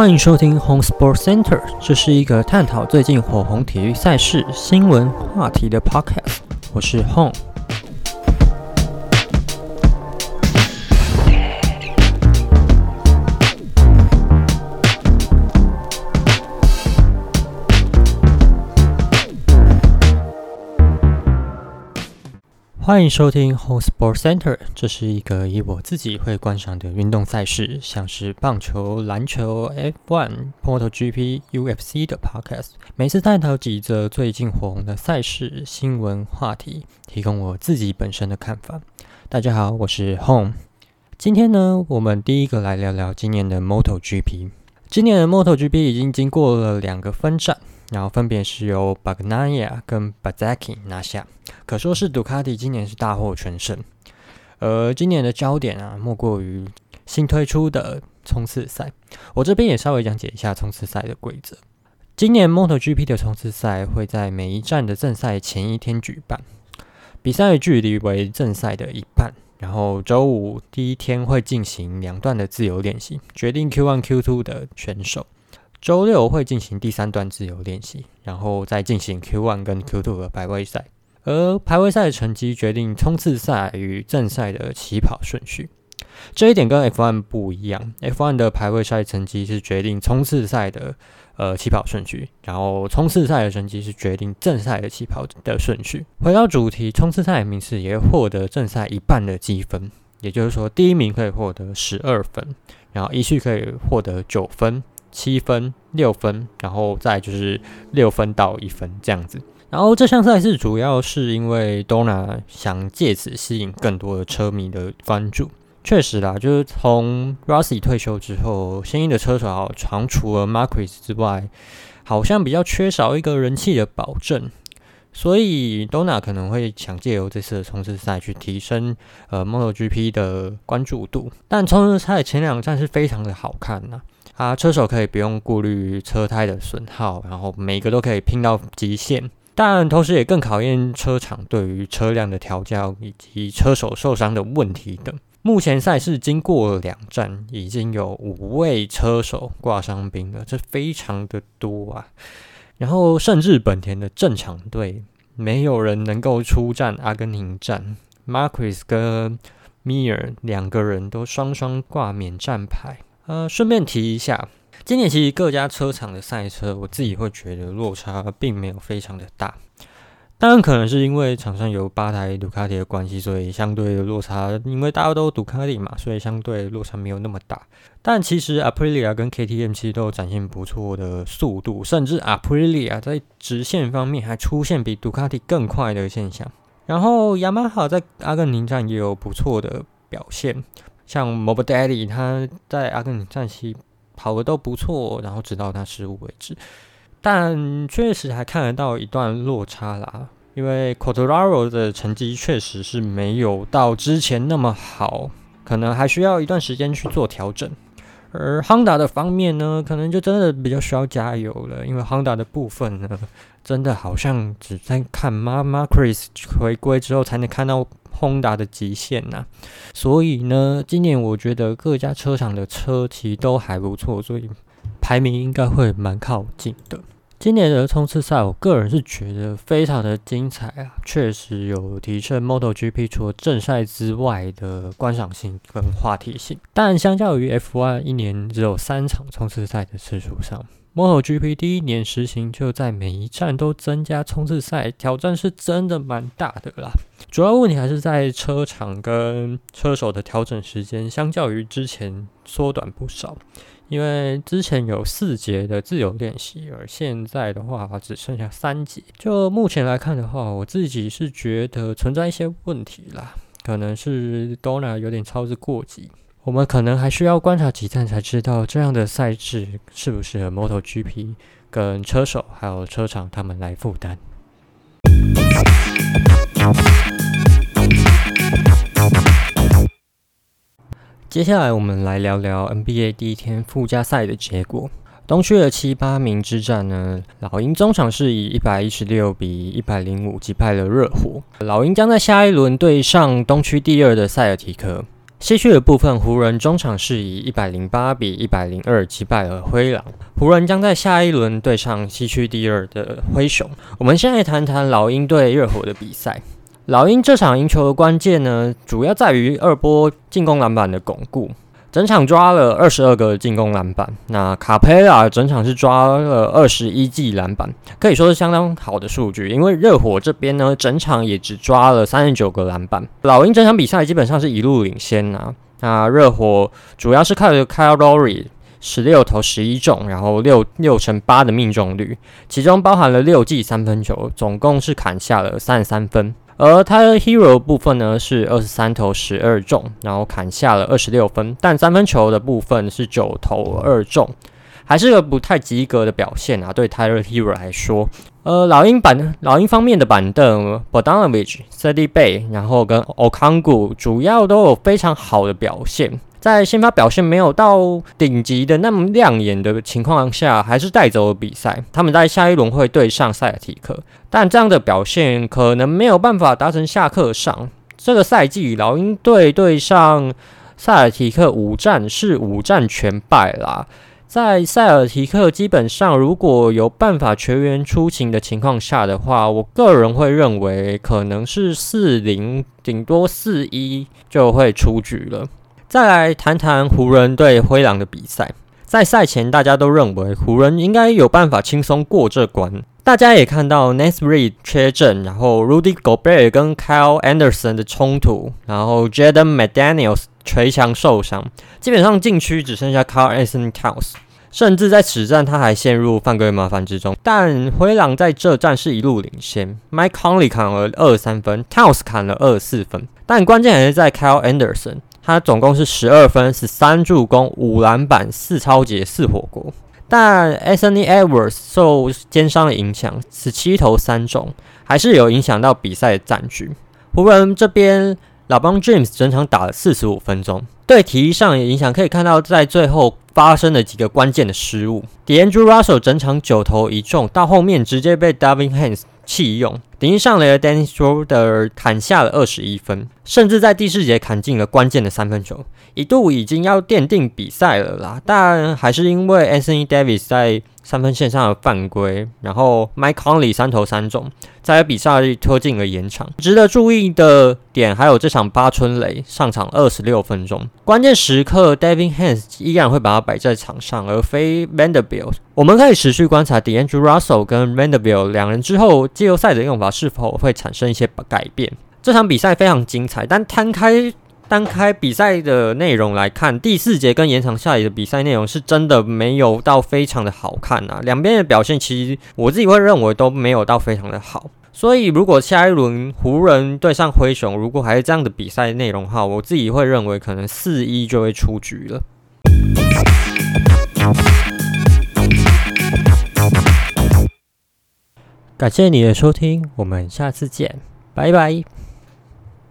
欢迎收听 Home Sports Center，这是一个探讨最近火红体育赛事新闻话题的 podcast。我是 Home。欢迎收听 Home Sports Center，这是一个以我自己会观赏的运动赛事，像是棒球、篮球、F1、MotoGP、UFC 的 podcast。每次探讨几则最近火红的赛事新闻话题，提供我自己本身的看法。大家好，我是 Home。今天呢，我们第一个来聊聊今年的 MotoGP。今年的 MotoGP 已经经过了两个分站。然后分别是由 Bagnaia 跟 Bazaki 拿下，可说是杜卡迪今年是大获全胜。而今年的焦点啊，莫过于新推出的冲刺赛。我这边也稍微讲解一下冲刺赛的规则。今年 MotoGP 的冲刺赛会在每一站的正赛前一天举办，比赛距离为正赛的一半。然后周五第一天会进行两段的自由练习，决定 Q1、Q2 的选手。周六会进行第三段自由练习，然后再进行 Q One 跟 Q Two 的排位赛，而排位赛的成绩决定冲刺赛与正赛的起跑顺序。这一点跟 F1 不一样，F1 的排位赛成绩是决定冲刺赛的呃起跑顺序，然后冲刺赛的成绩是决定正赛的起跑的顺序。回到主题，冲刺赛的名次也会获得正赛一半的积分，也就是说第一名可以获得十二分，然后一序可以获得九分。七分、六分，然后再就是六分到一分这样子。然后这项赛事主要是因为 Dona 想借此吸引更多的车迷的关注。确实啦，就是从 Rossi 退休之后，新一的车手常除了 Marquez 之外，好像比较缺少一个人气的保证。所以 Dona 可能会想借由这次的冲刺赛去提升呃 MotoGP 的关注度。但冲刺赛前两站是非常的好看呐。啊车手可以不用顾虑车胎的损耗，然后每个都可以拼到极限。但同时也更考验车厂对于车辆的调教以及车手受伤的问题等。目前赛事经过两站，已经有五位车手挂伤兵了，这非常的多啊。然后甚至本田的正常队没有人能够出战阿根廷站，Marquis 跟 Mir 两个人都双双挂免战牌。呃，顺便提一下，今年其实各家车厂的赛车，我自己会觉得落差并没有非常的大。当然，可能是因为场上有八台杜卡迪的关系，所以相对的落差，因为大家都杜卡迪嘛，所以相对落差没有那么大。但其实 Aprilia 跟 KTM 其实都展现不错的速度，甚至 Aprilia 在直线方面还出现比杜卡迪更快的现象。然后雅马哈在阿根廷站也有不错的表现。像 m o b i Daddy，他在阿根廷战期跑的都不错，然后直到他失误为止，但确实还看得到一段落差啦。因为 c o t o r a r o 的成绩确实是没有到之前那么好，可能还需要一段时间去做调整。而 Honda 的方面呢，可能就真的比较需要加油了，因为 Honda 的部分呢，真的好像只在看妈妈 Chris 回归之后才能看到。轰达的极限呐，所以呢，今年我觉得各家车厂的车其实都还不错，所以排名应该会蛮靠近的。今年的冲刺赛，我个人是觉得非常的精彩啊，确实有提升 MotoGP 除了正赛之外的观赏性跟话题性。但相较于 F1 一年只有三场冲刺赛的次数上，MotoGP 第一年实行就在每一站都增加冲刺赛，挑战是真的蛮大的啦。主要问题还是在车厂跟车手的调整时间，相较于之前缩短不少。因为之前有四节的自由练习，而现在的话只剩下三节。就目前来看的话，我自己是觉得存在一些问题啦，可能是 Donna 有点操之过急。我们可能还需要观察几站才知道这样的赛制适不适合 MotoGP 跟车手还有车厂他们来负担。接下来我们来聊聊 NBA 第一天附加赛的结果。东区的七八名之战呢，老鹰中场是以一百一十六比一百零五击败了热火。老鹰将在下一轮对上东区第二的塞尔提克。西区的部分，湖人中场是以一百零八比一百零二击败了灰狼。湖人将在下一轮对上西区第二的灰熊。我们现在谈谈老鹰对热火的比赛。老鹰这场赢球的关键呢，主要在于二波进攻篮板的巩固。整场抓了二十二个进攻篮板，那卡佩拉整场是抓了二十一记篮板，可以说是相当好的数据。因为热火这边呢，整场也只抓了三十九个篮板。老鹰整场比赛基本上是一路领先啊。那热火主要是靠着 Kyle l o r y 十六投十一中，然后六六成八的命中率，其中包含了六记三分球，总共是砍下了三十三分。而他的 hero 部分呢是二十三投十二中，然后砍下了二十六分，但三分球的部分是九投二中，还是个不太及格的表现啊。对 Tyler Hero 来说，呃，老鹰板老鹰方面的板凳 Bodanovich、c d Bay，然后跟 Okangu 主要都有非常好的表现。在先发表现没有到顶级的那么亮眼的情况下，还是带走了比赛。他们在下一轮会对上塞尔提克，但这样的表现可能没有办法达成下课上。这个赛季老鹰队对上塞尔提克五战是五战全败啦。在塞尔提克基本上如果有办法全员出勤的情况下的话，我个人会认为可能是四零顶多四一就会出局了。再来谈谈湖人对灰狼的比赛。在赛前，大家都认为湖人应该有办法轻松过这关。大家也看到 n a s r e e 缺阵，然后 Rudy Gobert 跟 Kyle Anderson 的冲突，然后 Jaden McDaniels 捶墙受伤，基本上禁区只剩下 Kyle Anderson Tows，甚至在此战他还陷入犯规麻烦之中。但灰狼在这战是一路领先，Mike Conley 砍了二三分，Towns 砍了二四分，但关键还是在 Kyle Anderson。他总共是十二分，十三助攻，五篮板，四超节，四火锅。但 Anthony Edwards 受肩伤的影响，十七投三中，还是有影响到比赛的战局。湖人这边，老邦 James 整场打了四十五分钟，对体力上的影响可以看到在最后发生的几个关键的失误。D'Angelo Russell 整场九投一中，到后面直接被 Davin Hands 弃用。顶上来的 Dennis Schroeder 砍下了二十一分，甚至在第四节砍进了关键的三分球，一度已经要奠定比赛了啦，但还是因为 Anthony Davis 在。三分线上的犯规，然后 Mike Conley 三投三中，在比赛拖进了延长。值得注意的点还有这场八村雷上场二十六分钟，关键时刻 David Hands 依然会把他摆在场上，而非 Vanderbilt。我们可以持续观察 DeAndre Russell 跟 Vanderbilt 两人之后季后赛的用法是否会产生一些改变。这场比赛非常精彩，但摊开。单开比赛的内容来看，第四节跟延长下来的比赛内容是真的没有到非常的好看啊。两边的表现其实我自己会认为都没有到非常的好。所以如果下一轮湖人对上灰熊，如果还是这样的比赛内容的话，我自己会认为可能四一就会出局了。感谢你的收听，我们下次见，拜拜。